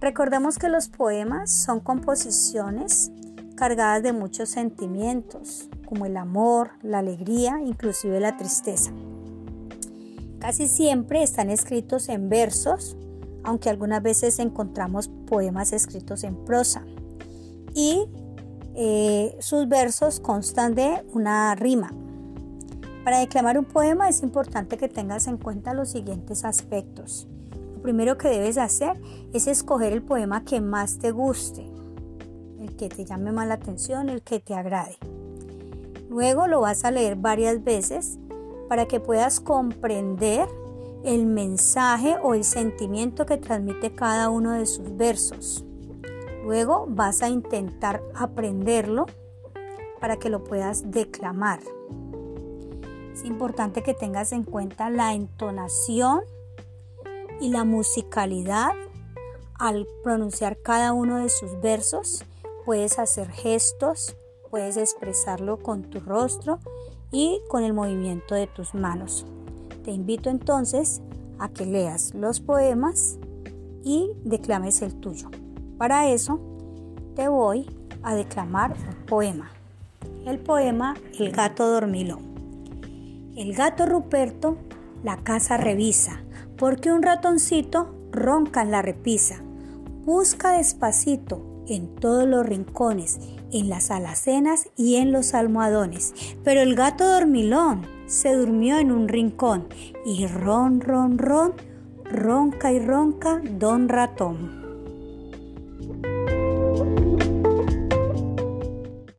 Recordemos que los poemas son composiciones cargadas de muchos sentimientos, como el amor, la alegría, inclusive la tristeza. Casi siempre están escritos en versos, aunque algunas veces encontramos poemas escritos en prosa. Y eh, sus versos constan de una rima. Para declamar un poema es importante que tengas en cuenta los siguientes aspectos. Lo primero que debes hacer es escoger el poema que más te guste, el que te llame más la atención, el que te agrade. Luego lo vas a leer varias veces para que puedas comprender el mensaje o el sentimiento que transmite cada uno de sus versos. Luego vas a intentar aprenderlo para que lo puedas declamar. Es importante que tengas en cuenta la entonación y la musicalidad al pronunciar cada uno de sus versos. Puedes hacer gestos, puedes expresarlo con tu rostro y con el movimiento de tus manos. Te invito entonces a que leas los poemas y declames el tuyo. Para eso te voy a declamar un poema. El poema El gato dormilón. El gato Ruperto la casa revisa, porque un ratoncito ronca en la repisa. Busca despacito en todos los rincones en las alacenas y en los almohadones. Pero el gato dormilón se durmió en un rincón y ron, ron, ron, ronca y ronca don ratón.